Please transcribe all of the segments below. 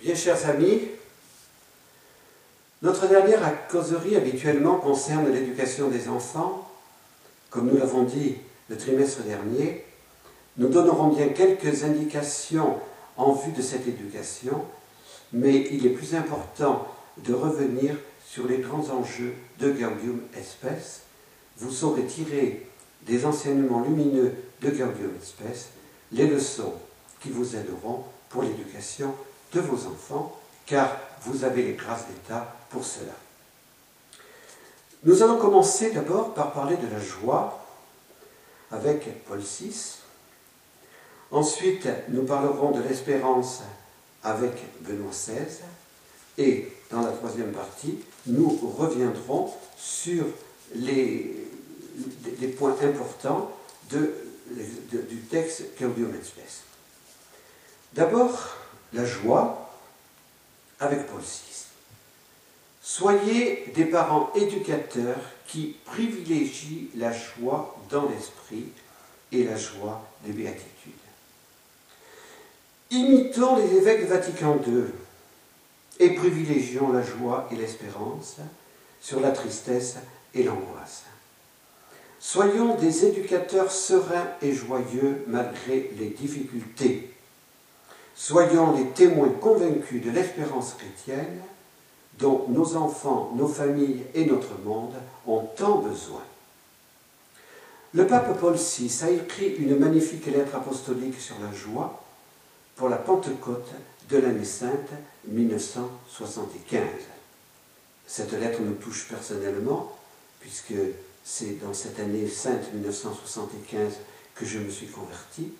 Bien chers amis, notre dernière causerie habituellement concerne l'éducation des enfants. Comme nous l'avons dit le trimestre dernier, nous donnerons bien quelques indications en vue de cette éducation, mais il est plus important de revenir sur les grands enjeux de Gaudium Espèce. Vous saurez tirer des enseignements lumineux de Gaudium Espèce les leçons qui vous aideront pour l'éducation de vos enfants, car vous avez les grâces d'État pour cela. Nous allons commencer d'abord par parler de la joie avec Paul VI. Ensuite, nous parlerons de l'espérance avec Benoît XVI. Et dans la troisième partie, nous reviendrons sur les, points importants du texte Claudium Espèce. D'abord, la joie avec Paul VI. Soyez des parents éducateurs qui privilégient la joie dans l'esprit et la joie des béatitudes. Imitons les évêques Vatican II et privilégions la joie et l'espérance sur la tristesse et l'angoisse. Soyons des éducateurs sereins et joyeux malgré les difficultés. Soyons les témoins convaincus de l'espérance chrétienne dont nos enfants, nos familles et notre monde ont tant besoin. Le pape Paul VI a écrit une magnifique lettre apostolique sur la joie pour la Pentecôte de l'année sainte 1975. Cette lettre me touche personnellement, puisque c'est dans cette année sainte 1975 que je me suis converti.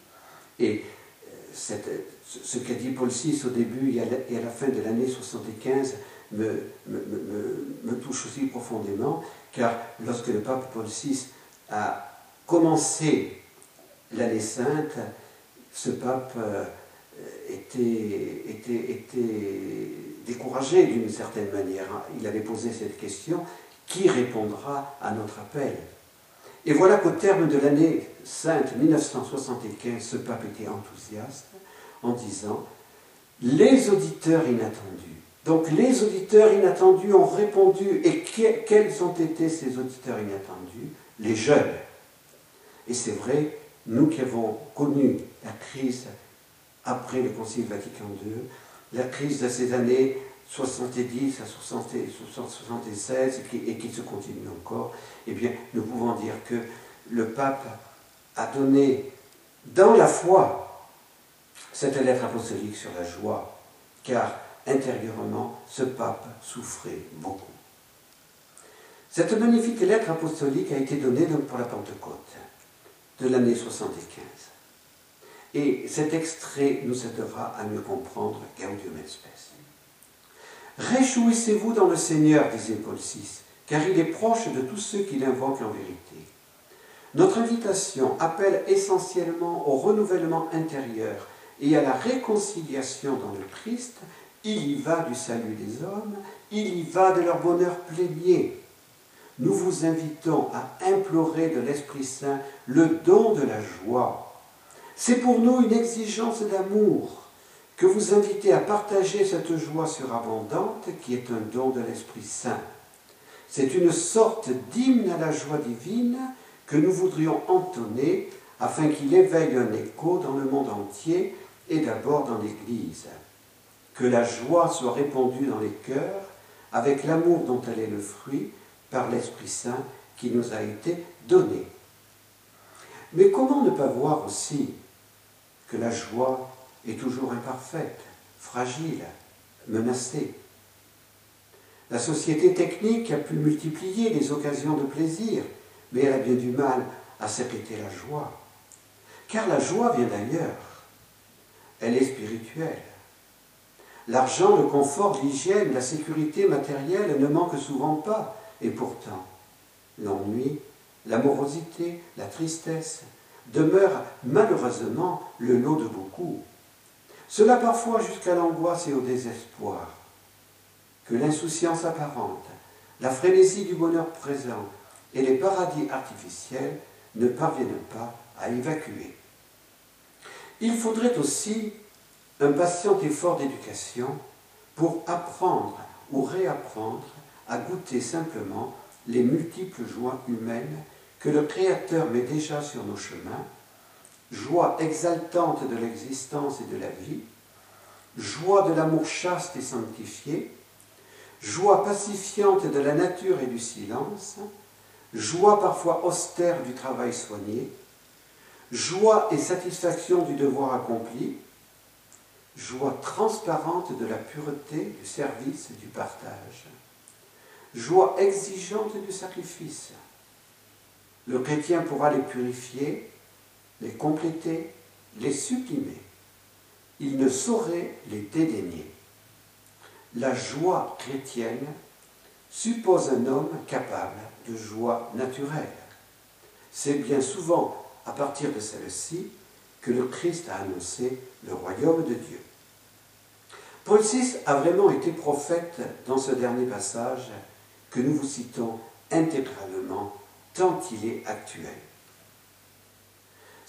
Ce qu'a dit Paul VI au début et à la, fin de l'année 75 me, touche aussi profondément, car lorsque le pape Paul VI a commencé l'année sainte, ce pape euh, était découragé d'une certaine manière. Il avait posé cette question, qui répondra à notre appel? Et voilà qu'au terme de l'année sainte 1975, ce pape était enthousiaste en disant les auditeurs inattendus. Donc les auditeurs inattendus ont répondu. Et quels ont été ces auditeurs inattendus? Les jeunes. Et c'est vrai, nous qui avons connu la crise après le Concile Vatican II, la crise de ces années 70 à 76 et qui, se continue encore, eh bien, nous pouvons dire que le pape a donné dans la foi cette lettre apostolique sur la joie, car intérieurement, ce pape souffrait beaucoup. Cette magnifique lettre apostolique a été donnée pour la Pentecôte de l'année 75. Et cet extrait nous aidera à mieux comprendre Gaudium Espèce. Réjouissez-vous dans le Seigneur, disait Paul VI, car il est proche de tous ceux qui l'invoquent en vérité. Notre invitation appelle essentiellement au renouvellement intérieur et à la réconciliation dans le Christ. Il y va du salut des hommes, il y va de leur bonheur plénier. Nous vous invitons à implorer de l'Esprit Saint le don de la joie c'est pour nous une exigence d'amour que vous invitez à partager cette joie surabondante qui est un don de l'Esprit Saint. C'est une sorte d'hymne à la joie divine que nous voudrions entonner afin qu'il éveille un écho dans le monde entier et d'abord dans l'Église. Que la joie soit répandue dans les cœurs avec l'amour dont elle est le fruit par l'Esprit Saint qui nous a été donné. Mais comment ne pas voir aussi que la joie est toujours imparfaite, fragile, menacée. La société technique a pu multiplier les occasions de plaisir, mais elle a bien du mal à s'arrêter la joie. Car la joie vient d'ailleurs. Elle est spirituelle. L'argent, le confort, l'hygiène, la sécurité matérielle ne manquent souvent pas. Et pourtant, l'ennui, l'amorosité, la tristesse, demeure malheureusement le lot de beaucoup. Cela parfois jusqu'à l'angoisse et au désespoir. Que l'insouciance apparente, la frénésie du bonheur présent et les paradis artificiels ne parviennent pas à évacuer. Il faudrait aussi un patient effort d'éducation pour apprendre ou réapprendre à goûter simplement les multiples joies humaines que le Créateur met déjà sur nos chemins, joie exaltante de l'existence et de la vie, joie de l'amour chaste et sanctifié, joie pacifiante de la nature et du silence, joie parfois austère du travail soigné, joie et satisfaction du devoir accompli, joie transparente de la pureté, du service et du partage, joie exigeante du sacrifice. Le chrétien pourra les purifier, les compléter, les sublimer. Il ne saurait les dédaigner. La joie chrétienne suppose un homme capable de joie naturelle. C'est bien souvent à partir de celle-ci que le Christ a annoncé le royaume de Dieu. Paul VI a vraiment été prophète dans ce dernier passage que nous vous citons intégralement tant il est actuel.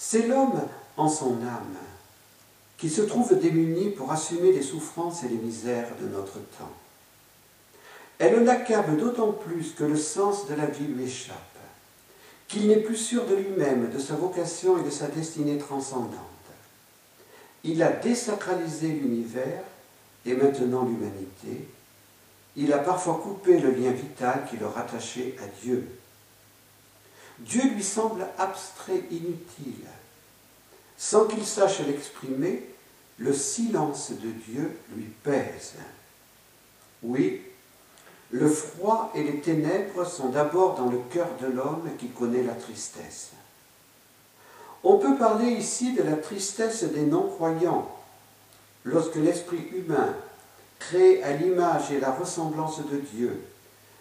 C'est l'homme en son âme qui se trouve démuni pour assumer les souffrances et les misères de notre temps. Elle l'accable d'autant plus que le sens de la vie lui échappe, qu'il n'est plus sûr de lui-même, de sa vocation et de sa destinée transcendante. Il a désacralisé l'univers et maintenant l'humanité. Il a parfois coupé le lien vital qui le rattachait à Dieu. Dieu lui semble abstrait, inutile. Sans qu'il sache l'exprimer, le silence de Dieu lui pèse. Oui, le froid et les ténèbres sont d'abord dans le cœur de l'homme qui connaît la tristesse. On peut parler ici de la tristesse des non-croyants, lorsque l'esprit humain, créé à l'image et la ressemblance de Dieu,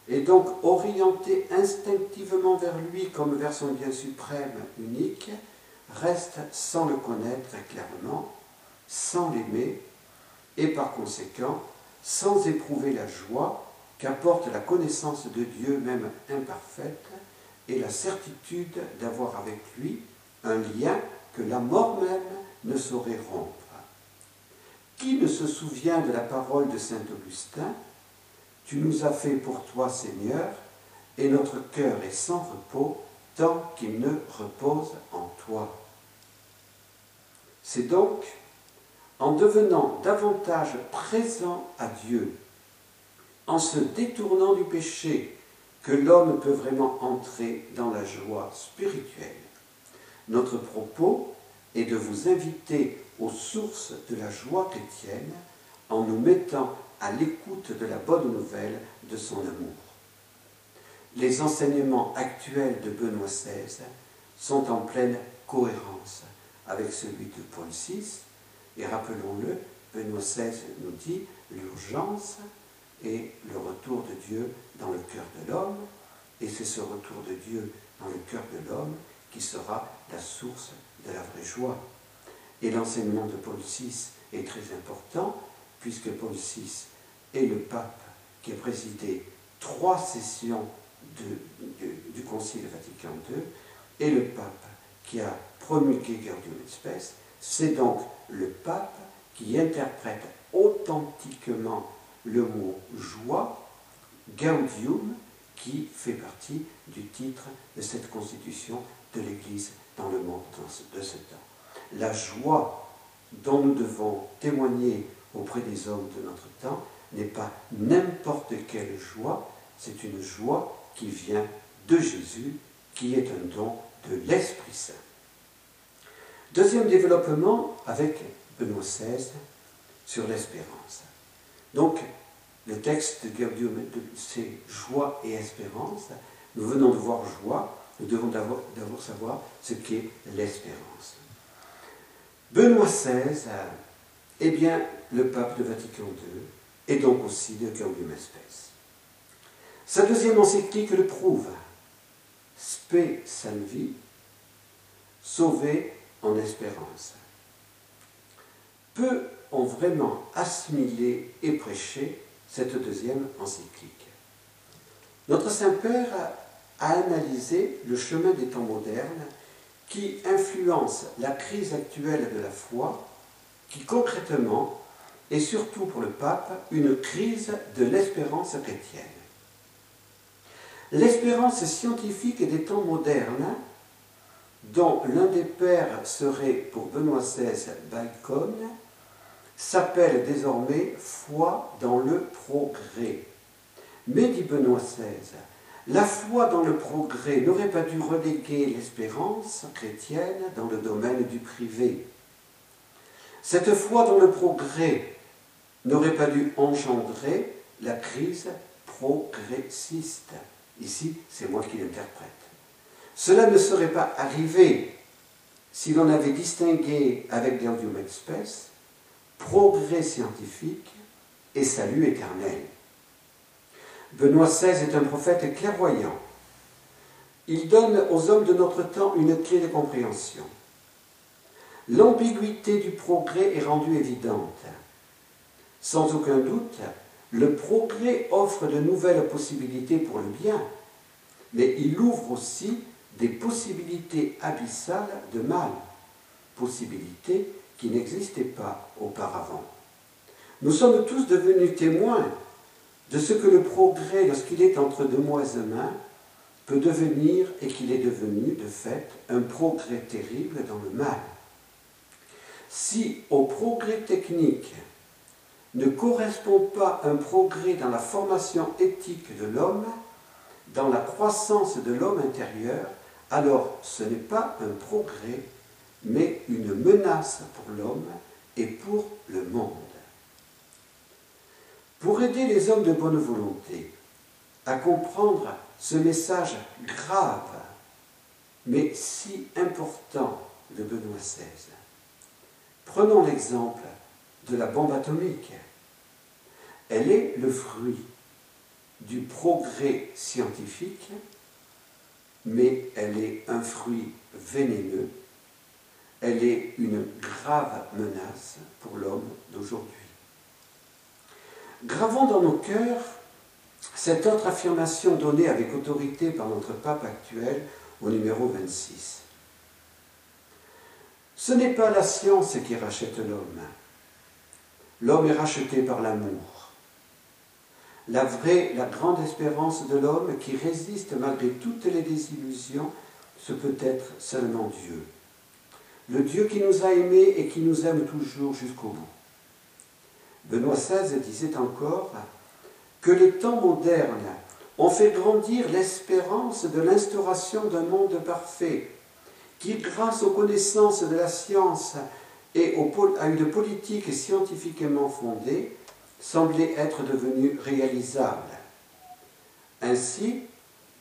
est donc orienté instinctivement vers lui comme vers son bien suprême unique, reste sans le connaître clairement, sans l'aimer, et par conséquent sans éprouver la joie qu'apporte la connaissance de Dieu même imparfaite et la certitude d'avoir avec lui un lien que la mort même ne saurait rompre. Qui ne se souvient de la parole de Saint Augustin Tu nous as fait pour toi, Seigneur, et notre cœur est sans repos tant qu'il ne repose en toi. C'est donc en devenant davantage présent à Dieu, en se détournant du péché, que l'homme peut vraiment entrer dans la joie spirituelle. Notre propos est de vous inviter aux sources de la joie chrétienne en nous mettant à l'écoute de la bonne nouvelle de son amour. Les enseignements actuels de Benoît XVI sont en pleine cohérence avec celui de Paul VI, et rappelons-le, Benoît XVI nous dit l'urgence et le retour de Dieu dans le cœur de l'homme, et c'est ce retour de Dieu dans le cœur de l'homme qui sera la source de la vraie joie. Et l'enseignement de Paul VI est très important, puisque Paul VI est le pape qui a présidé trois sessions du Concile Vatican II, et le pape qui a promulgué Gaudium et Spes, c'est donc le pape qui interprète authentiquement le mot joie, Gaudium, qui fait partie du titre de cette constitution de l'Église dans le monde de ce temps. La joie dont nous devons témoigner auprès des hommes de notre temps n'est pas n'importe quelle joie, c'est une joie qui vient de Jésus, qui est un don de l'Esprit Saint. Deuxième développement avec Benoît XVI sur l'espérance. Donc, le texte de Gaudium, c'est joie et espérance. Nous venons de voir joie, nous devons d'abord savoir ce qu'est l'espérance. Benoît XVI est bien le pape de Vatican II et donc aussi de Gaudium Spes. Sa deuxième encyclique le prouve. Spe salvi, sauvé en espérance. Peu ont vraiment assimilé et prêché cette deuxième encyclique. Notre Saint-Père a analysé le chemin des temps modernes qui influence la crise actuelle de la foi qui concrètement est surtout pour le pape une crise de l'espérance chrétienne. L'espérance scientifique des temps modernes, dont l'un des pères serait pour Benoît XVI Bacon, s'appelle désormais foi dans le progrès. Mais, dit Benoît XVI, la foi dans le progrès n'aurait pas dû reléguer l'espérance chrétienne dans le domaine du privé. Cette foi dans le progrès n'aurait pas dû engendrer la crise progressiste. Ici, c'est moi qui l'interprète. Cela ne serait pas arrivé si l'on avait distingué avec Gaudium Spes progrès scientifique et salut éternel. Benoît XVI est un prophète clairvoyant. Il donne aux hommes de notre temps une clé de compréhension. L'ambiguïté du progrès est rendue évidente. Sans aucun doute, le progrès offre de nouvelles possibilités pour le bien, mais il ouvre aussi des possibilités abyssales de mal, possibilités qui n'existaient pas auparavant. Nous sommes tous devenus témoins de ce que le progrès, lorsqu'il est entre deux mains, peut devenir et qu'il est devenu de fait un progrès terrible dans le mal. Si au progrès technique ne correspond pas un progrès dans la formation éthique de l'homme, dans la croissance de l'homme intérieur, alors ce n'est pas un progrès, mais une menace pour l'homme et pour le monde. Pour aider les hommes de bonne volonté à comprendre ce message grave, mais si important de Benoît XVI, prenons l'exemple de la bombe atomique. Elle est le fruit du progrès scientifique, mais elle est un fruit vénéneux. Elle est une grave menace pour l'homme d'aujourd'hui. Gravons dans nos cœurs cette autre affirmation donnée avec autorité par notre pape actuel au numéro 26. Ce n'est pas la science qui rachète l'homme. L'homme est racheté par l'amour. La vraie, la grande espérance de l'homme qui résiste malgré toutes les désillusions, ce peut être seulement Dieu. Le Dieu qui nous a aimés et qui nous aime toujours jusqu'au bout. Benoît XVI disait encore que les temps modernes ont fait grandir l'espérance de l'instauration d'un monde parfait, qui, grâce aux connaissances de la science et à une politique scientifiquement fondée, semblait être devenu réalisable. Ainsi,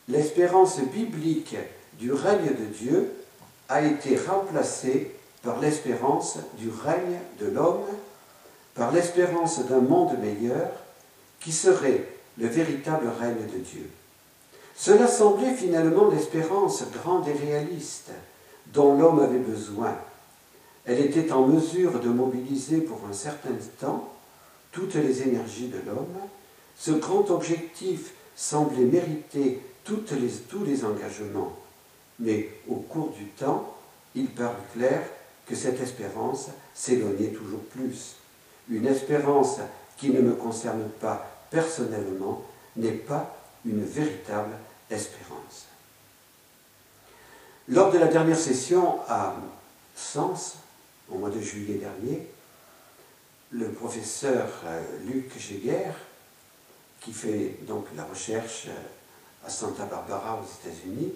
l'espérance biblique du règne de Dieu a été remplacée par l'espérance du règne de l'homme par l'espérance d'un monde meilleur qui serait le véritable règne de Dieu. Cela semblait finalement l'espérance grande et réaliste dont l'homme avait besoin. Elle était en mesure de mobiliser pour un certain temps toutes les énergies de l'homme. Ce grand objectif semblait mériter tous les engagements. Mais au cours du temps, il parut clair que cette espérance s'éloignait toujours plus. Une espérance qui ne me concerne pas personnellement n'est pas une véritable espérance. Lors de la dernière session à Sens, au mois de juillet dernier, le professeur euh, Luc Géguer, qui fait donc la recherche euh, à Santa Barbara aux États-Unis,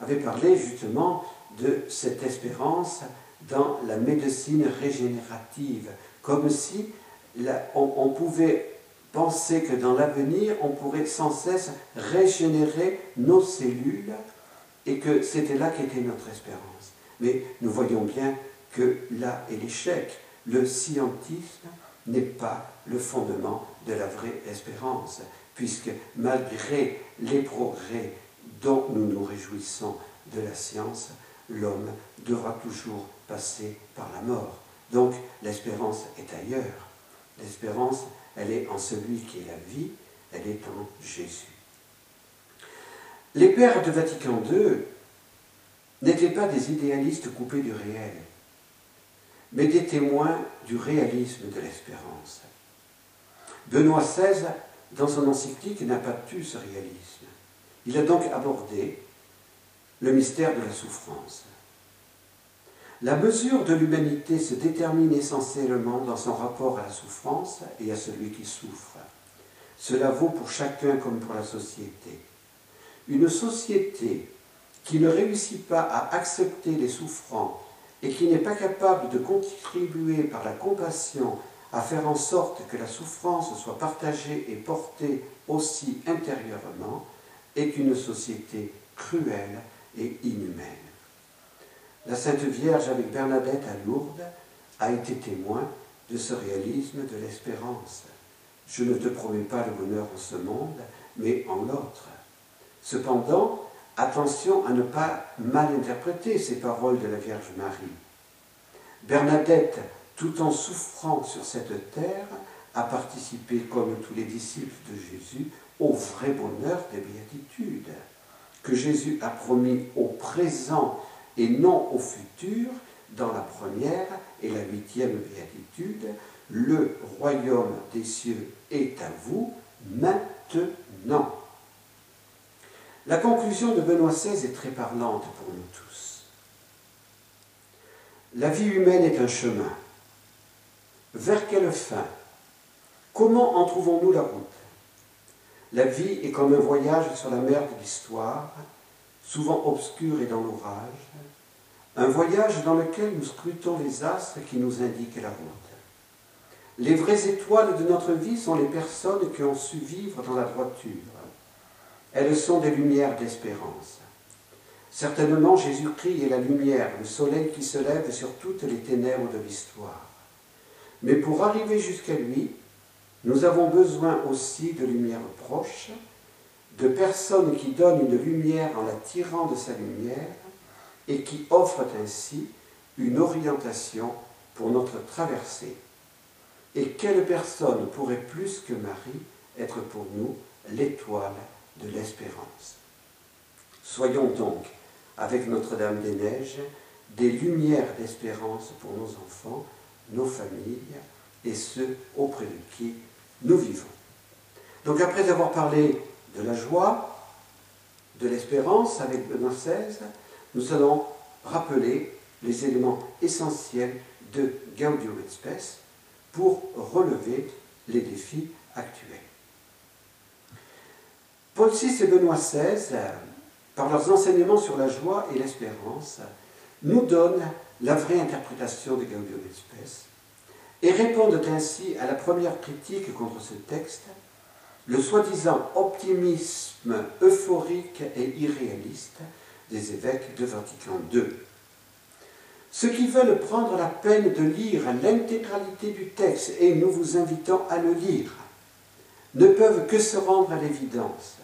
avait parlé justement de cette espérance dans la médecine régénérative, comme si on, pouvait penser que dans l'avenir, on pourrait sans cesse régénérer nos cellules et que c'était là qu'était notre espérance. Mais nous voyons bien que là est l'échec. Le scientisme n'est pas le fondement de la vraie espérance, puisque malgré les progrès dont nous nous réjouissons de la science, l'homme devra toujours passer par la mort. Donc l'espérance est ailleurs. L'espérance, elle est en celui qui est la vie, elle est en Jésus. Les pères de Vatican II n'étaient pas des idéalistes coupés du réel, mais des témoins du réalisme de l'espérance. Benoît XVI, dans son encyclique, n'a pas tu ce réalisme. Il a donc abordé le mystère de la souffrance. La mesure de l'humanité se détermine essentiellement dans son rapport à la souffrance et à celui qui souffre. Cela vaut pour chacun comme pour la société. Une société qui ne réussit pas à accepter les souffrants et qui n'est pas capable de contribuer par la compassion à faire en sorte que la souffrance soit partagée et portée aussi intérieurement, est une société cruelle et inhumaine. La Sainte Vierge avec Bernadette à Lourdes a été témoin de ce réalisme de l'espérance. Je ne te promets pas le bonheur en ce monde, mais en l'autre. Cependant, attention à ne pas mal interpréter ces paroles de la Vierge Marie. Bernadette, tout en souffrant sur cette terre, a participé, comme tous les disciples de Jésus, au vrai bonheur des béatitudes, que Jésus a promis au présent et non au futur, dans la première et la huitième béatitude, le royaume des cieux est à vous maintenant. La conclusion de Benoît XVI est très parlante pour nous tous. La vie humaine est un chemin. Vers quelle fin? Comment en trouvons-nous la route? La vie est comme un voyage sur la mer de l'histoire, souvent obscur et dans l'orage, un voyage dans lequel nous scrutons les astres qui nous indiquent la route. Les vraies étoiles de notre vie sont les personnes qui ont su vivre dans la droiture. Elles sont des lumières d'espérance. Certainement, Jésus-Christ est la lumière, le soleil qui se lève sur toutes les ténèbres de l'histoire. Mais pour arriver jusqu'à lui, nous avons besoin aussi de lumières proches, de personnes qui donnent une lumière en la tirant de sa lumière et qui offrent ainsi une orientation pour notre traversée. Et quelle personne pourrait plus que Marie être pour nous l'étoile de l'espérance Soyons donc, avec Notre-Dame des Neiges, des lumières d'espérance pour nos enfants, nos familles et ceux auprès de qui nous vivons. Donc après avoir parlé de la joie, de l'espérance avec Benoît XVI, nous allons rappeler les éléments essentiels de Gaudium et Spes pour relever les défis actuels. Paul VI et Benoît XVI, par leurs enseignements sur la joie et l'espérance, nous donnent la vraie interprétation de Gaudium et et répondent ainsi à la première critique contre ce texte, le soi-disant optimisme euphorique et irréaliste des évêques de Vatican II. Ceux qui veulent prendre la peine de lire l'intégralité du texte, et nous vous invitons à le lire, ne peuvent que se rendre à l'évidence.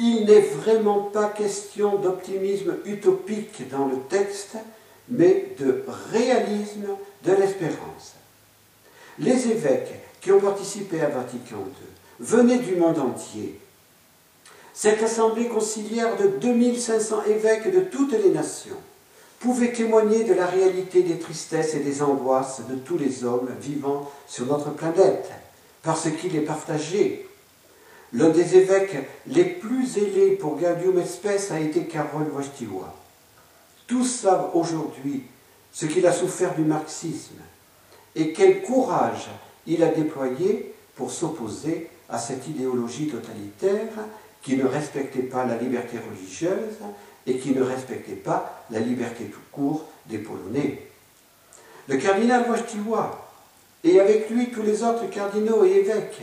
Il n'est vraiment pas question d'optimisme utopique dans le texte, mais de réalisme de l'espérance. Les évêques qui ont participé à Vatican II venaient du monde entier, cette assemblée conciliaire de 2500 évêques de toutes les nations pouvait témoigner de la réalité des tristesses et des angoisses de tous les hommes vivant sur notre planète, parce qu'il est partagé. L'un des évêques les plus zélés pour Gaudium Espèce a été Karol Wojtyła. Tous savent aujourd'hui ce qu'il a souffert du marxisme et quel courage il a déployé pour s'opposer à cette idéologie totalitaire qui ne respectait pas la liberté religieuse et qui ne respectait pas la liberté tout court des Polonais. Le cardinal Wojtyła, et avec lui tous les autres cardinaux et évêques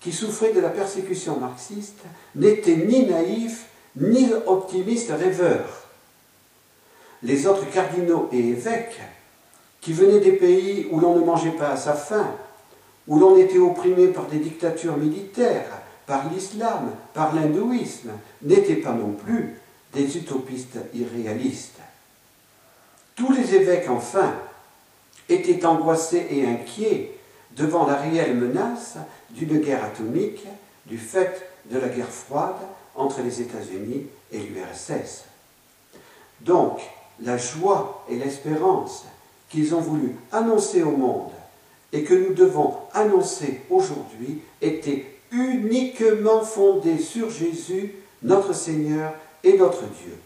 qui souffraient de la persécution marxiste, n'étaient ni naïfs ni optimistes rêveurs. Les autres cardinaux et évêques, qui venaient des pays où l'on ne mangeait pas à sa faim, où l'on était opprimé par des dictatures militaires, par l'islam, par l'hindouisme, n'étaient pas non plus des utopistes irréalistes. Tous les évêques, enfin, étaient angoissés et inquiets devant la réelle menace d'une guerre atomique du fait de la guerre froide entre les États-Unis et l'URSS. Donc, la joie et l'espérance qu'ils ont voulu annoncer au monde et que nous devons annoncer aujourd'hui étaient uniquement fondés sur Jésus, notre Seigneur et notre Dieu.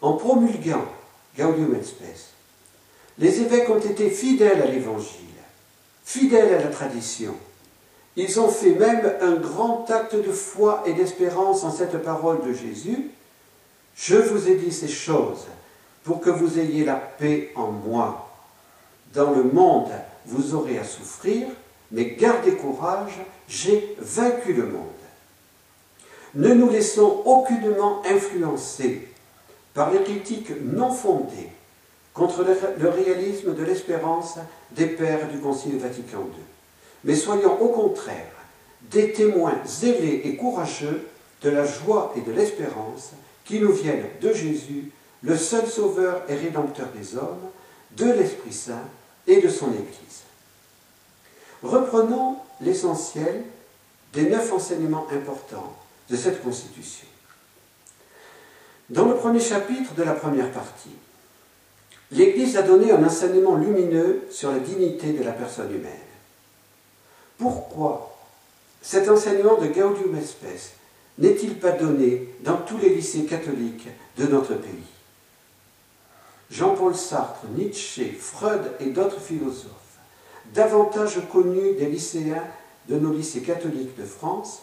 En promulguant Gaudium et Spes, les évêques ont été fidèles à l'Évangile, fidèles à la tradition. Ils ont fait même un grand acte de foi et d'espérance en cette parole de Jésus. Je vous ai dit ces choses pour que vous ayez la paix en moi. Dans le monde, vous aurez à souffrir, mais gardez courage, j'ai vaincu le monde. Ne nous laissons aucunement influencer par les critiques non fondées contre le réalisme de l'espérance des pères du Concile Vatican II, mais soyons au contraire des témoins zélés et courageux de la joie et de l'espérance qui nous viennent de Jésus, le seul sauveur et rédempteur des hommes, de l'Esprit Saint et de son Église. Reprenons l'essentiel des neuf enseignements importants de cette Constitution. Dans le premier chapitre de la première partie, l'Église a donné un enseignement lumineux sur la dignité de la personne humaine. Pourquoi cet enseignement de Gaudium Spes n'est-il pas donné dans tous les lycées catholiques de notre pays? Jean-Paul Sartre, Nietzsche, Freud et d'autres philosophes, davantage connus des lycéens de nos lycées catholiques de France,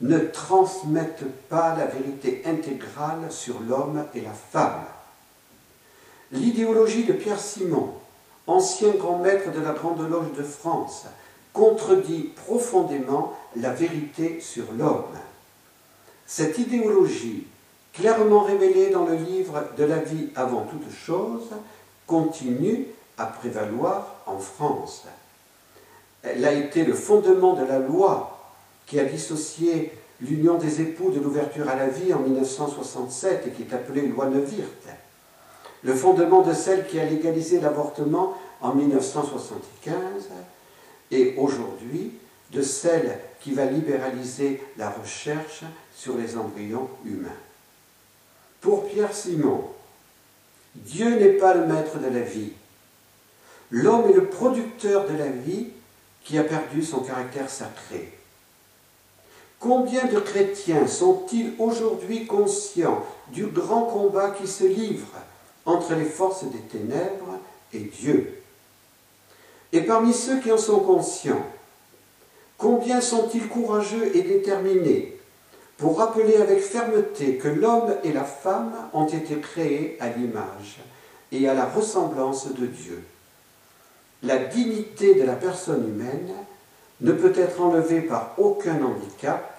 ne transmettent pas la vérité intégrale sur l'homme et la femme. L'idéologie de Pierre Simon, ancien grand maître de la Grande Loge de France, contredit profondément la vérité sur l'homme. Cette idéologie, clairement révélée dans le livre de la vie avant toute chose, continue à prévaloir en France. Elle a été le fondement de la loi qui a dissocié l'union des époux de l'ouverture à la vie en 1967 et qui est appelée loi Neuwirth, le fondement de celle qui a légalisé l'avortement en 1975 et aujourd'hui de celle qui va libéraliser la recherche sur les embryons humains. Pour Pierre Simon, Dieu n'est pas le maître de la vie. L'homme est le producteur de la vie qui a perdu son caractère sacré. Combien de chrétiens sont-ils aujourd'hui conscients du grand combat qui se livre entre les forces des ténèbres et Dieu Et parmi ceux qui en sont conscients, combien sont-ils courageux et déterminés pour rappeler avec fermeté que l'homme et la femme ont été créés à l'image et à la ressemblance de Dieu La dignité de la personne humaine ne peut être enlevé par aucun handicap.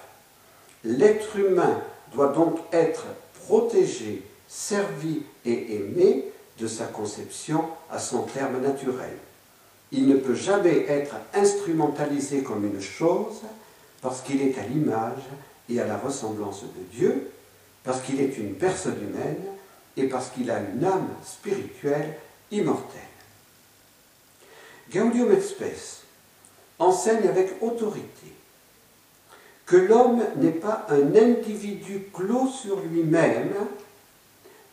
L'être humain doit donc être protégé, servi et aimé de sa conception à son terme naturel. Il ne peut jamais être instrumentalisé comme une chose parce qu'il est à l'image et à la ressemblance de Dieu, parce qu'il est une personne humaine et parce qu'il a une âme spirituelle immortelle. Gaudium et enseigne avec autorité que l'homme n'est pas un individu clos sur lui-même,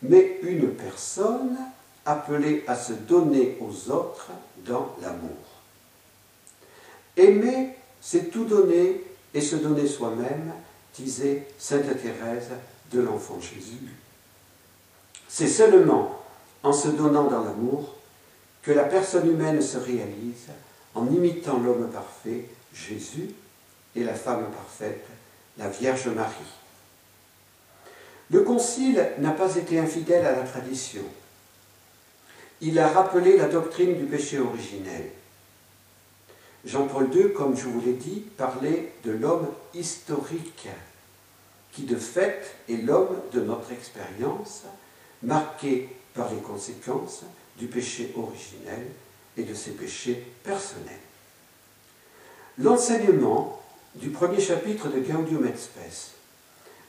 mais une personne appelée à se donner aux autres dans l'amour. Aimer, c'est tout donner et se donner soi-même, disait Sainte Thérèse de l'Enfant Jésus. C'est seulement en se donnant dans l'amour que la personne humaine se réalise en imitant l'homme parfait, Jésus, et la femme parfaite, la Vierge Marie. Le Concile n'a pas été infidèle à la tradition. Il a rappelé la doctrine du péché originel. Jean-Paul II, comme je vous l'ai dit, parlait de l'homme historique, qui de fait est l'homme de notre expérience, marqué par les conséquences du péché originel et de ses péchés personnels. L'enseignement du premier chapitre de Gaudium et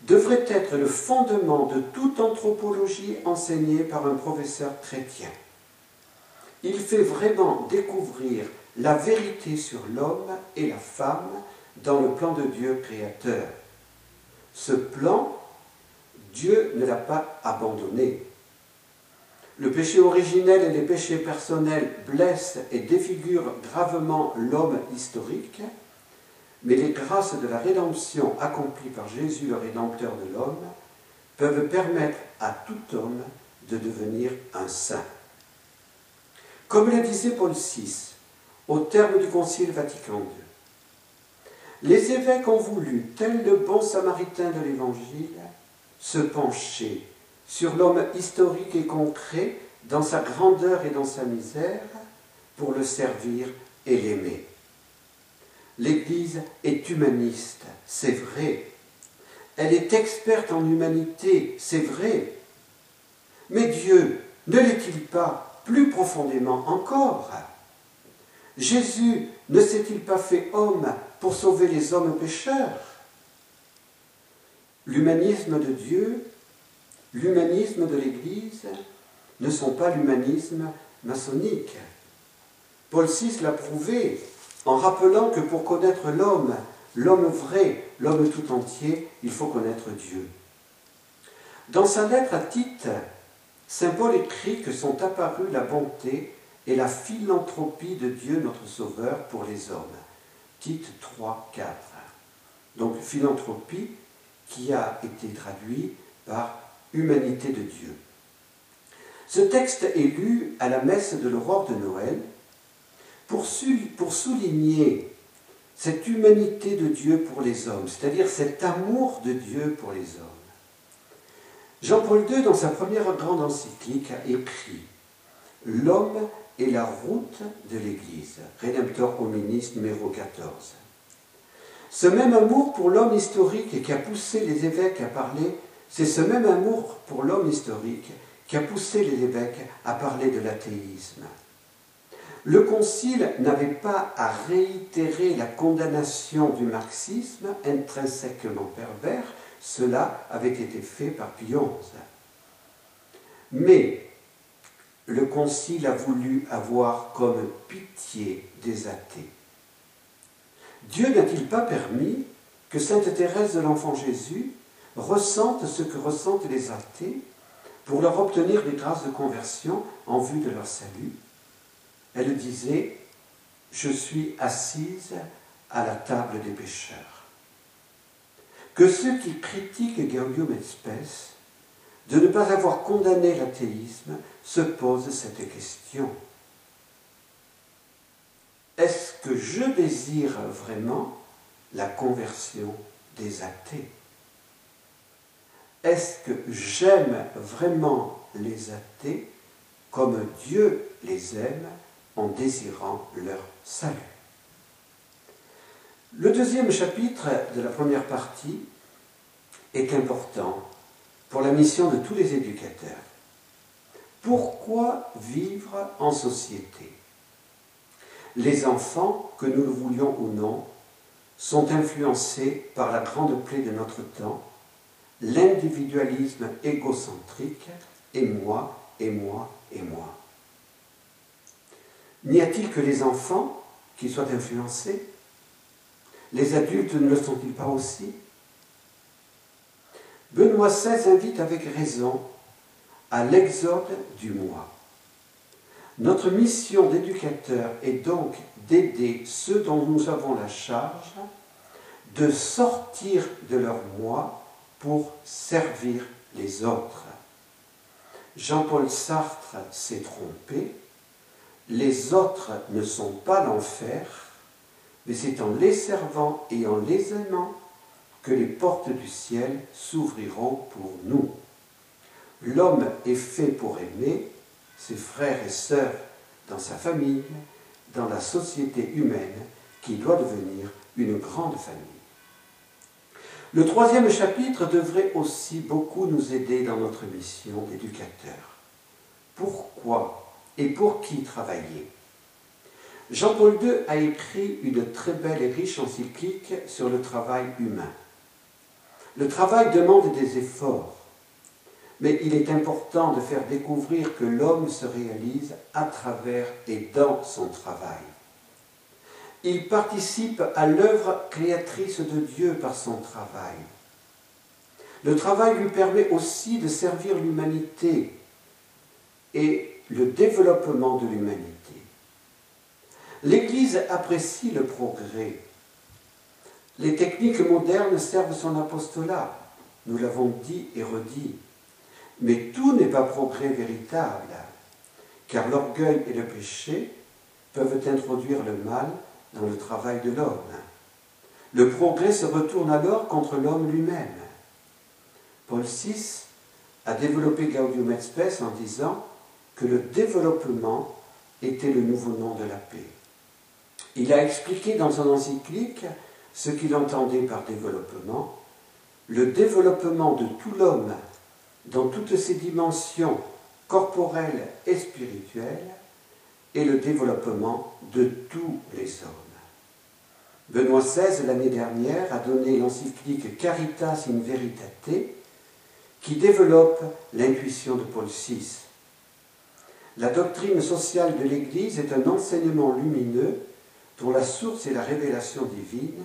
devrait être le fondement de toute anthropologie enseignée par un professeur chrétien. Il fait vraiment découvrir la vérité sur l'homme et la femme dans le plan de Dieu créateur. Ce plan, Dieu ne l'a pas abandonné. Le péché originel et les péchés personnels blessent et défigurent gravement l'homme historique, mais les grâces de la rédemption accomplie par Jésus, le Rédempteur de l'homme, peuvent permettre à tout homme de devenir un saint. Comme le disait Paul VI au terme du Concile Vatican II, les évêques ont voulu, tel le bon samaritain de l'Évangile, se pencher sur l'homme historique et concret dans sa grandeur et dans sa misère pour le servir et l'aimer. L'Église est humaniste, c'est vrai. Elle est experte en humanité, c'est vrai. Mais Dieu ne l'est-il pas plus profondément encore? Jésus ne s'est-il pas fait homme pour sauver les hommes pécheurs? L'humanisme de Dieu, l'humanisme de l'Église ne sont pas l'humanisme maçonnique. Paul VI l'a prouvé en rappelant que pour connaître l'homme, l'homme vrai, l'homme tout entier, il faut connaître Dieu. Dans sa lettre à Tite, Saint Paul écrit que sont apparues la bonté et la philanthropie de Dieu notre Sauveur pour les hommes. Tite 3, 4. Donc philanthropie qui a été traduit par humanité de Dieu. Ce texte est lu à la messe de l'aurore de Noël pour, souligner cette humanité de Dieu pour les hommes, c'est-à-dire cet amour de Dieu pour les hommes. Jean-Paul II, dans sa première grande encyclique, a écrit L'homme est la route de l'Église, Redemptor Hominis numéro 14. Ce même amour pour l'homme historique qui a poussé les évêques à parler, c'est ce même amour pour l'homme historique qui a poussé les évêques à parler de l'athéisme. Le Concile n'avait pas à réitérer la condamnation du marxisme intrinsèquement pervers, cela avait été fait par Pie Mais le Concile a voulu avoir comme pitié des athées. Dieu n'a-t-il pas permis que Sainte Thérèse de l'Enfant Jésus ressente ce que ressentent les athées pour leur obtenir des grâces de conversion en vue de leur salut? Elle disait, je suis assise à la table des pécheurs. Que ceux qui critiquent et Spes de ne pas avoir condamné l'athéisme se posent cette question. Est-ce que je désire vraiment la conversion des athées? Est-ce que j'aime vraiment les athées comme Dieu les aime en désirant leur salut. Le deuxième chapitre de la première partie est important pour la mission de tous les éducateurs. Pourquoi vivre en société? Les enfants, que nous le voulions ou non, sont influencés par la grande plaie de notre temps, l'individualisme égocentrique, et moi, et moi, et moi. N'y a-t-il que les enfants qui soient influencés? Les adultes ne le sont-ils pas aussi? Benoît XVI invite avec raison à l'exode du moi. Notre mission d'éducateur est donc d'aider ceux dont nous avons la charge de sortir de leur moi pour servir les autres. Jean-Paul Sartre s'est trompé les autres ne sont pas l'enfer, mais c'est en les servant et en les aimant que les portes du ciel s'ouvriront pour nous. L'homme est fait pour aimer ses frères et sœurs dans sa famille, dans la société humaine qui doit devenir une grande famille. Le troisième chapitre devrait aussi beaucoup nous aider dans notre mission d'éducateur. Pourquoi et pour qui travailler. Jean-Paul II a écrit une très belle et riche encyclique sur le travail humain. Le travail demande des efforts, mais il est important de faire découvrir que l'homme se réalise à travers et dans son travail. Il participe à l'œuvre créatrice de Dieu par son travail. Le travail lui permet aussi de servir l'humanité et le développement de l'humanité. L'Église apprécie le progrès. Les techniques modernes servent son apostolat, nous l'avons dit et redit. Mais tout n'est pas progrès véritable, car l'orgueil et le péché peuvent introduire le mal dans le travail de l'homme. Le progrès se retourne alors contre l'homme lui-même. Paul VI a développé Gaudium et Spes en disant que le développement était le nouveau nom de la paix. Il a expliqué dans son encyclique ce qu'il entendait par développement, le développement de tout l'homme dans toutes ses dimensions corporelles et spirituelles et le développement de tous les hommes. Benoît XVI, l'année dernière, a donné l'encyclique Caritas in Veritate, qui développe l'intuition de Paul VI. La doctrine sociale de l'Église est un enseignement lumineux dont la source est la révélation divine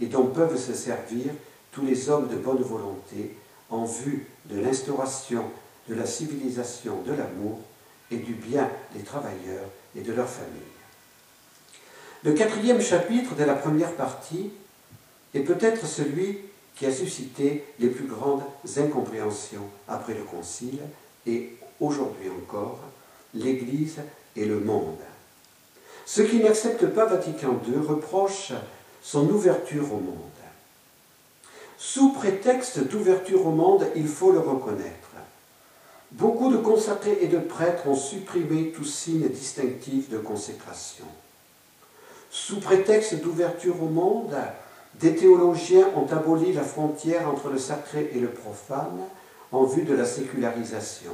et dont peuvent se servir tous les hommes de bonne volonté en vue de l'instauration de la civilisation de l'amour et du bien des travailleurs et de leurs familles. Le quatrième chapitre de la première partie est peut-être celui qui a suscité les plus grandes incompréhensions après le Concile et aujourd'hui encore, l'Église et le monde. Ceux qui n'acceptent pas Vatican II reprochent son ouverture au monde. Sous prétexte d'ouverture au monde, il faut le reconnaître. Beaucoup de consacrés et de prêtres ont supprimé tout signe distinctif de consécration. Sous prétexte d'ouverture au monde, des théologiens ont aboli la frontière entre le sacré et le profane en vue de la sécularisation.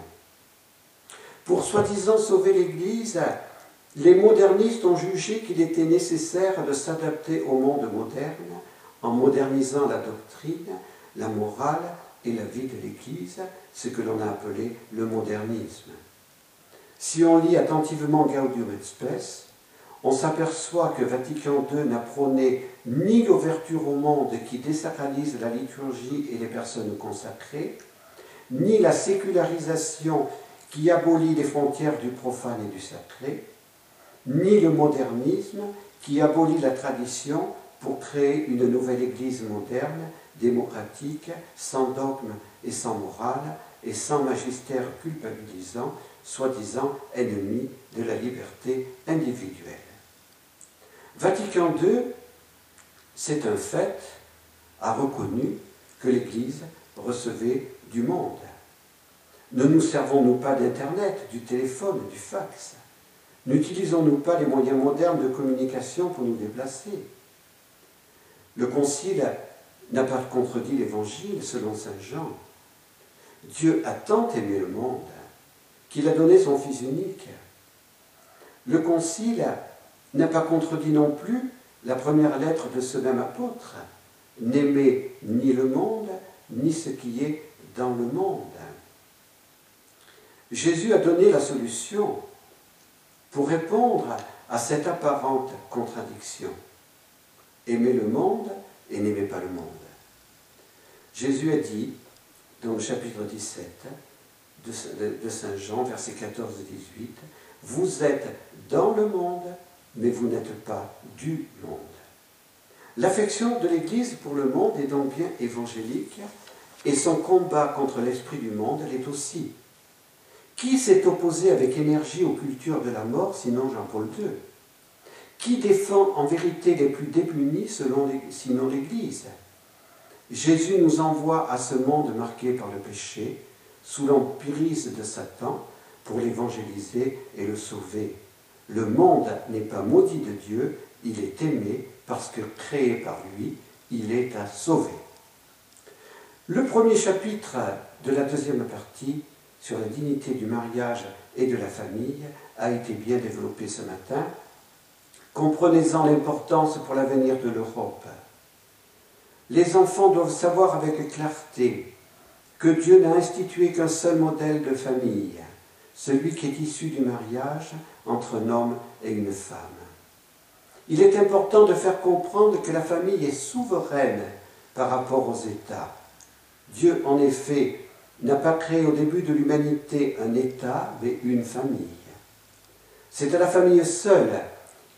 Pour soi-disant sauver l'Église, les modernistes ont jugé qu'il était nécessaire de s'adapter au monde moderne en modernisant la doctrine, la morale et la vie de l'Église, ce que l'on a appelé le modernisme. Si on lit attentivement Gaudium et Spes, on s'aperçoit que Vatican II n'a prôné ni l'ouverture au monde qui désacralise la liturgie et les personnes consacrées, ni la sécularisation qui abolit les frontières du profane et du sacré, ni le modernisme qui abolit la tradition pour créer une nouvelle Église moderne, démocratique, sans dogme et sans morale, et sans magistère culpabilisant, soi-disant ennemi de la liberté individuelle. Vatican II, c'est un fait, a reconnu que l'Église recevait du monde. Ne nous servons-nous pas d'Internet, du téléphone, du fax? N'utilisons-nous pas les moyens modernes de communication pour nous déplacer? Le Concile n'a pas contredit l'Évangile selon Saint Jean. Dieu a tant aimé le monde qu'il a donné son Fils unique. Le Concile n'a pas contredit non plus la première lettre de ce même apôtre. N'aimez ni le monde, ni ce qui est dans le monde. Jésus a donné la solution pour répondre à cette apparente contradiction. Aimez le monde et n'aimez pas le monde. Jésus a dit, dans le chapitre 17 de Saint Jean, versets 14 et 18, Vous êtes dans le monde, mais vous n'êtes pas du monde. L'affection de l'Église pour le monde est donc bien évangélique, et son combat contre l'esprit du monde l'est aussi. Qui s'est opposé avec énergie aux cultures de la mort, sinon Jean-Paul II? Qui défend en vérité les plus démunis, sinon l'Église? Jésus nous envoie à ce monde marqué par le péché, sous l'empirise de Satan, pour l'évangéliser et le sauver. Le monde n'est pas maudit de Dieu, il est aimé parce que créé par lui, il est à sauver. Le premier chapitre de la deuxième partie sur la dignité du mariage et de la famille a été bien développé ce matin. Comprenez-en l'importance pour l'avenir de l'Europe. Les enfants doivent savoir avec clarté que Dieu n'a institué qu'un seul modèle de famille, celui qui est issu du mariage entre un homme et une femme. Il est important de faire comprendre que la famille est souveraine par rapport aux États. Dieu, en effet, n'a pas créé au début de l'humanité un État, mais une famille. C'est à la famille seule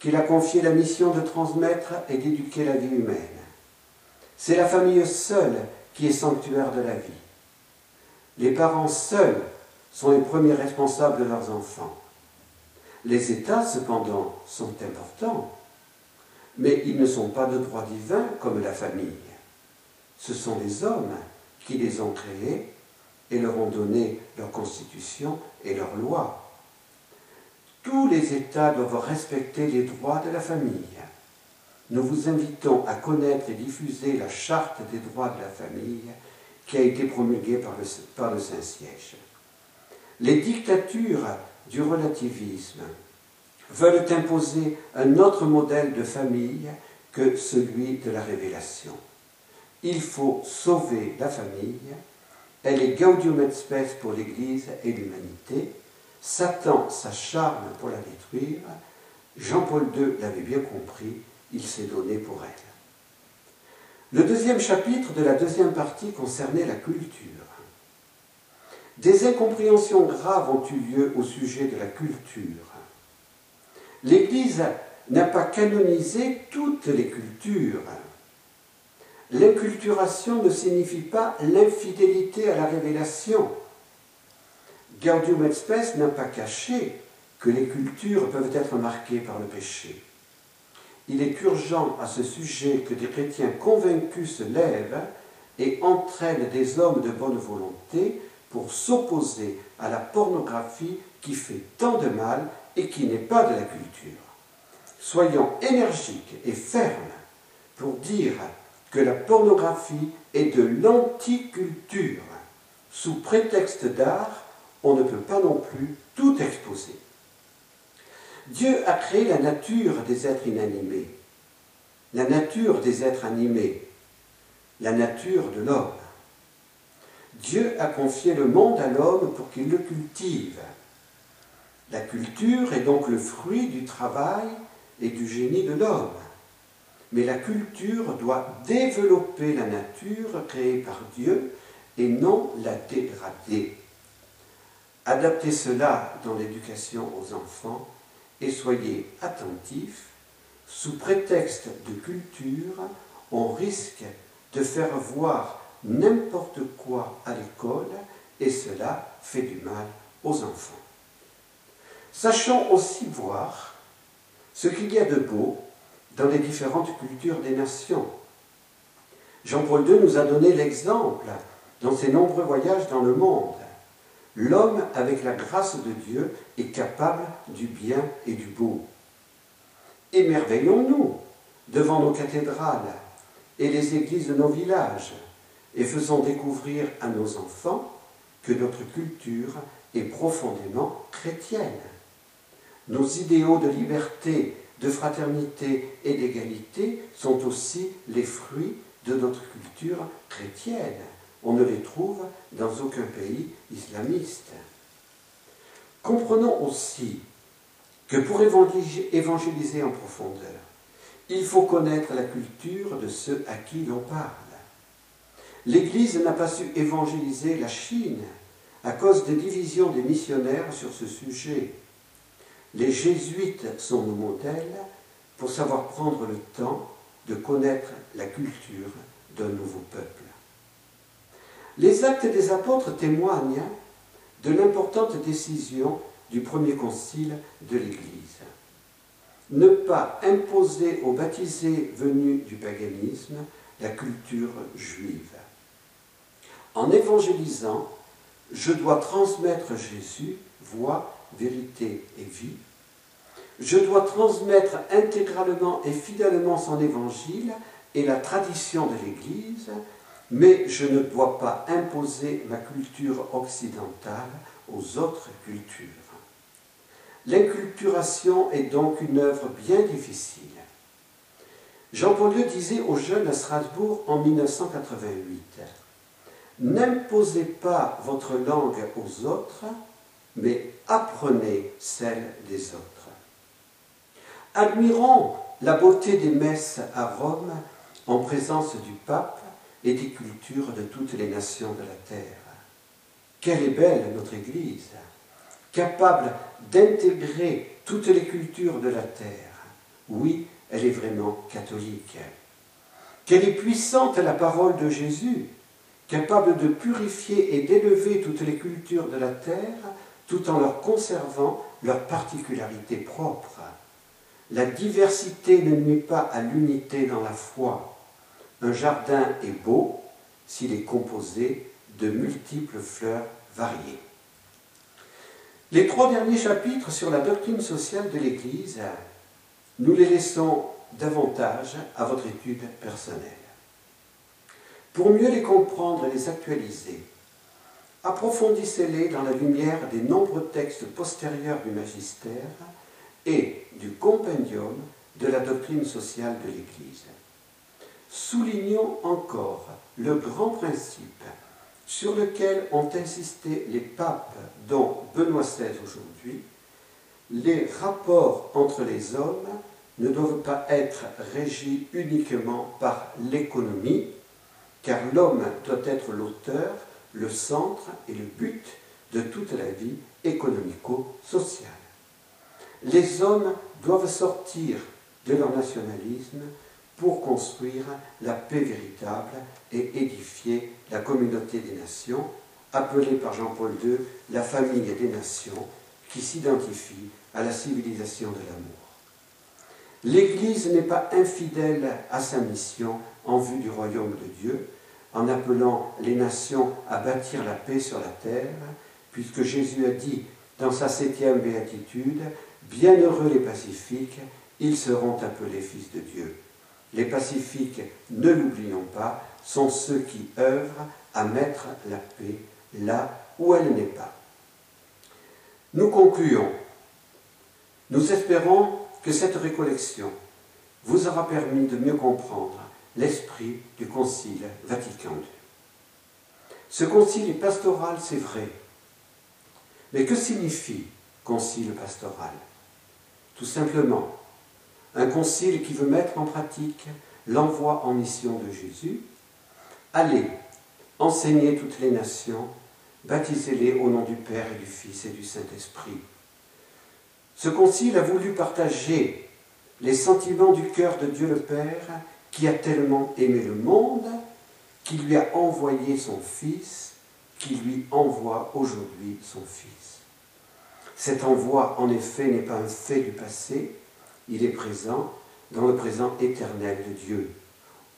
qu'il a confié la mission de transmettre et d'éduquer la vie humaine. C'est la famille seule qui est sanctuaire de la vie. Les parents seuls sont les premiers responsables de leurs enfants. Les États, cependant, sont importants, mais ils ne sont pas de droit divin comme la famille. Ce sont les hommes qui les ont créés et leur ont donné leur constitution et leurs lois. Tous les États doivent respecter les droits de la famille. Nous vous invitons à connaître et diffuser la charte des droits de la famille qui a été promulguée par le, par le Saint-Siège. Les dictatures du relativisme veulent imposer un autre modèle de famille que celui de la révélation. Il faut sauver la famille. Elle est Gaudium et Spes pour l'Église et l'humanité. Satan s'acharne pour la détruire. Jean-Paul II l'avait bien compris, il s'est donné pour elle. Le deuxième chapitre de la deuxième partie concernait la culture. Des incompréhensions graves ont eu lieu au sujet de la culture. L'Église n'a pas canonisé toutes les cultures. L'inculturation ne signifie pas l'infidélité à la révélation. Gaudium et Spes n'a pas caché que les cultures peuvent être marquées par le péché. Il est urgent à ce sujet que des chrétiens convaincus se lèvent et entraînent des hommes de bonne volonté pour s'opposer à la pornographie qui fait tant de mal et qui n'est pas de la culture. Soyons énergiques et fermes pour dire que la pornographie est de l'anticulture. Sous prétexte d'art, on ne peut pas non plus tout exposer. Dieu a créé la nature des êtres inanimés, la nature des êtres animés, la nature de l'homme. Dieu a confié le monde à l'homme pour qu'il le cultive. La culture est donc le fruit du travail et du génie de l'homme. Mais la culture doit développer la nature créée par Dieu et non la dégrader. Adaptez cela dans l'éducation aux enfants et soyez attentifs. Sous prétexte de culture, on risque de faire voir n'importe quoi à l'école et cela fait du mal aux enfants. Sachons aussi voir ce qu'il y a de beau dans les différentes cultures des nations. Jean-Paul II nous a donné l'exemple dans ses nombreux voyages dans le monde. L'homme, avec la grâce de Dieu, est capable du bien et du beau. Émerveillons-nous devant nos cathédrales et les églises de nos villages et faisons découvrir à nos enfants que notre culture est profondément chrétienne. Nos idéaux de liberté, de fraternité et d'égalité sont aussi les fruits de notre culture chrétienne. On ne les trouve dans aucun pays islamiste. Comprenons aussi que pour évangéliser en profondeur, il faut connaître la culture de ceux à qui l'on parle. L'Église n'a pas su évangéliser la Chine à cause des divisions des missionnaires sur ce sujet. Les jésuites sont nos modèles pour savoir prendre le temps de connaître la culture d'un nouveau peuple. Les actes des apôtres témoignent de l'importante décision du premier concile de l'Église. Ne pas imposer aux baptisés venus du paganisme la culture juive. En évangélisant, je dois transmettre Jésus, voix, vérité et vie. Je dois transmettre intégralement et fidèlement son évangile et la tradition de l'Église mais je ne dois pas imposer ma culture occidentale aux autres cultures. L'inculturation est donc une œuvre bien difficile. Jean-Paul II disait aux jeunes à Strasbourg en 1988 N'imposez pas votre langue aux autres, mais apprenez celle des autres. Admirons la beauté des messes à Rome en présence du pape et des cultures de toutes les nations de la terre. Quelle est belle notre Église, capable d'intégrer toutes les cultures de la terre. Oui, elle est vraiment catholique. Quelle est puissante la parole de Jésus, capable de purifier et d'élever toutes les cultures de la terre tout en leur conservant leurs particularités propres. La diversité ne nuit pas à l'unité dans la foi. Un jardin est beau s'il est composé de multiples fleurs variées. Les trois derniers chapitres sur la doctrine sociale de l'Église, nous les laissons davantage à votre étude personnelle. Pour mieux les comprendre et les actualiser, approfondissez-les dans la lumière des nombreux textes postérieurs du magistère et du compendium de la doctrine sociale de l'Église. Soulignons encore le grand principe sur lequel ont insisté les papes, dont Benoît XVI aujourd'hui, les rapports entre les hommes ne doivent pas être régis uniquement par l'économie, car l'homme doit être l'auteur, le centre et le but de toute la vie économico-sociale. Les hommes doivent sortir de leur nationalisme pour construire la paix véritable et édifier la communauté des nations, appelée par Jean-Paul II la famille des nations, qui s'identifie à la civilisation de l'amour. L'Église n'est pas infidèle à sa mission en vue du royaume de Dieu, en appelant les nations à bâtir la paix sur la terre, puisque Jésus a dit dans sa septième béatitude, Bienheureux les pacifiques, ils seront appelés fils de Dieu. Les pacifiques, ne l'oublions pas, sont ceux qui œuvrent à mettre la paix là où elle n'est pas. Nous concluons. Nous espérons que cette récollection vous aura permis de mieux comprendre l'esprit du Concile Vatican II. Ce concile est pastoral, c'est vrai. Mais que signifie concile pastoral? Tout simplement, un concile qui veut mettre en pratique l'envoi en mission de Jésus. Allez, enseignez toutes les nations, baptisez-les au nom du Père et du Fils et du Saint-Esprit. Ce concile a voulu partager les sentiments du cœur de Dieu le Père qui a tellement aimé le monde, qui lui a envoyé son Fils, qui lui envoie aujourd'hui son Fils. Cet envoi, en effet, n'est pas un fait du passé, il est présent dans le présent éternel de Dieu.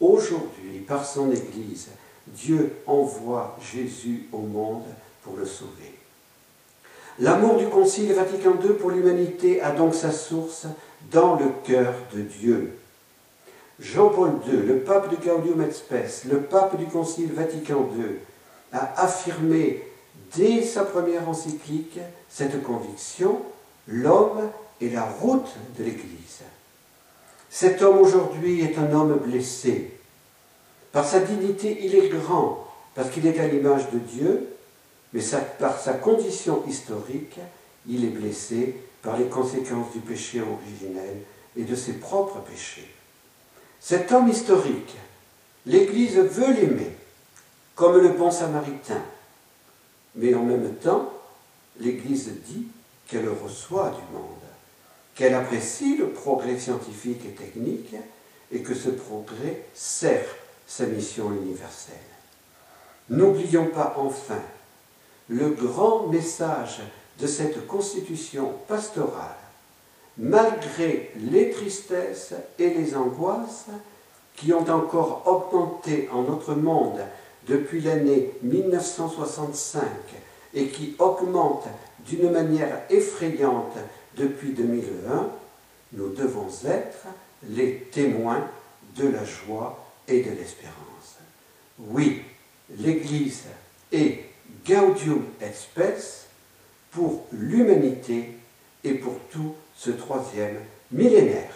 Aujourd'hui, par son Église, Dieu envoie Jésus au monde pour le sauver. L'amour du Concile Vatican II pour l'humanité a donc sa source dans le cœur de Dieu. Jean-Paul II, le pape de Gaudium et Spes, le pape du Concile Vatican II, a affirmé dès sa première encyclique cette conviction, l'homme est la route de l'Église. Cet homme aujourd'hui est un homme blessé. Par sa dignité, il est grand, parce qu'il est à l'image de Dieu, mais par sa condition historique, il est blessé par les conséquences du péché originel et de ses propres péchés. Cet homme historique, l'Église veut l'aimer, comme le bon samaritain, mais en même temps, l'Église dit qu'elle reçoit du monde qu'elle apprécie le progrès scientifique et technique et que ce progrès sert sa mission universelle. N'oublions pas enfin le grand message de cette constitution pastorale, malgré les tristesses et les angoisses qui ont encore augmenté en notre monde depuis l'année 1965 et qui augmentent d'une manière effrayante depuis 2001, nous devons être les témoins de la joie et de l'espérance. Oui, l'Église est Gaudium et pour l'humanité et pour tout ce troisième millénaire.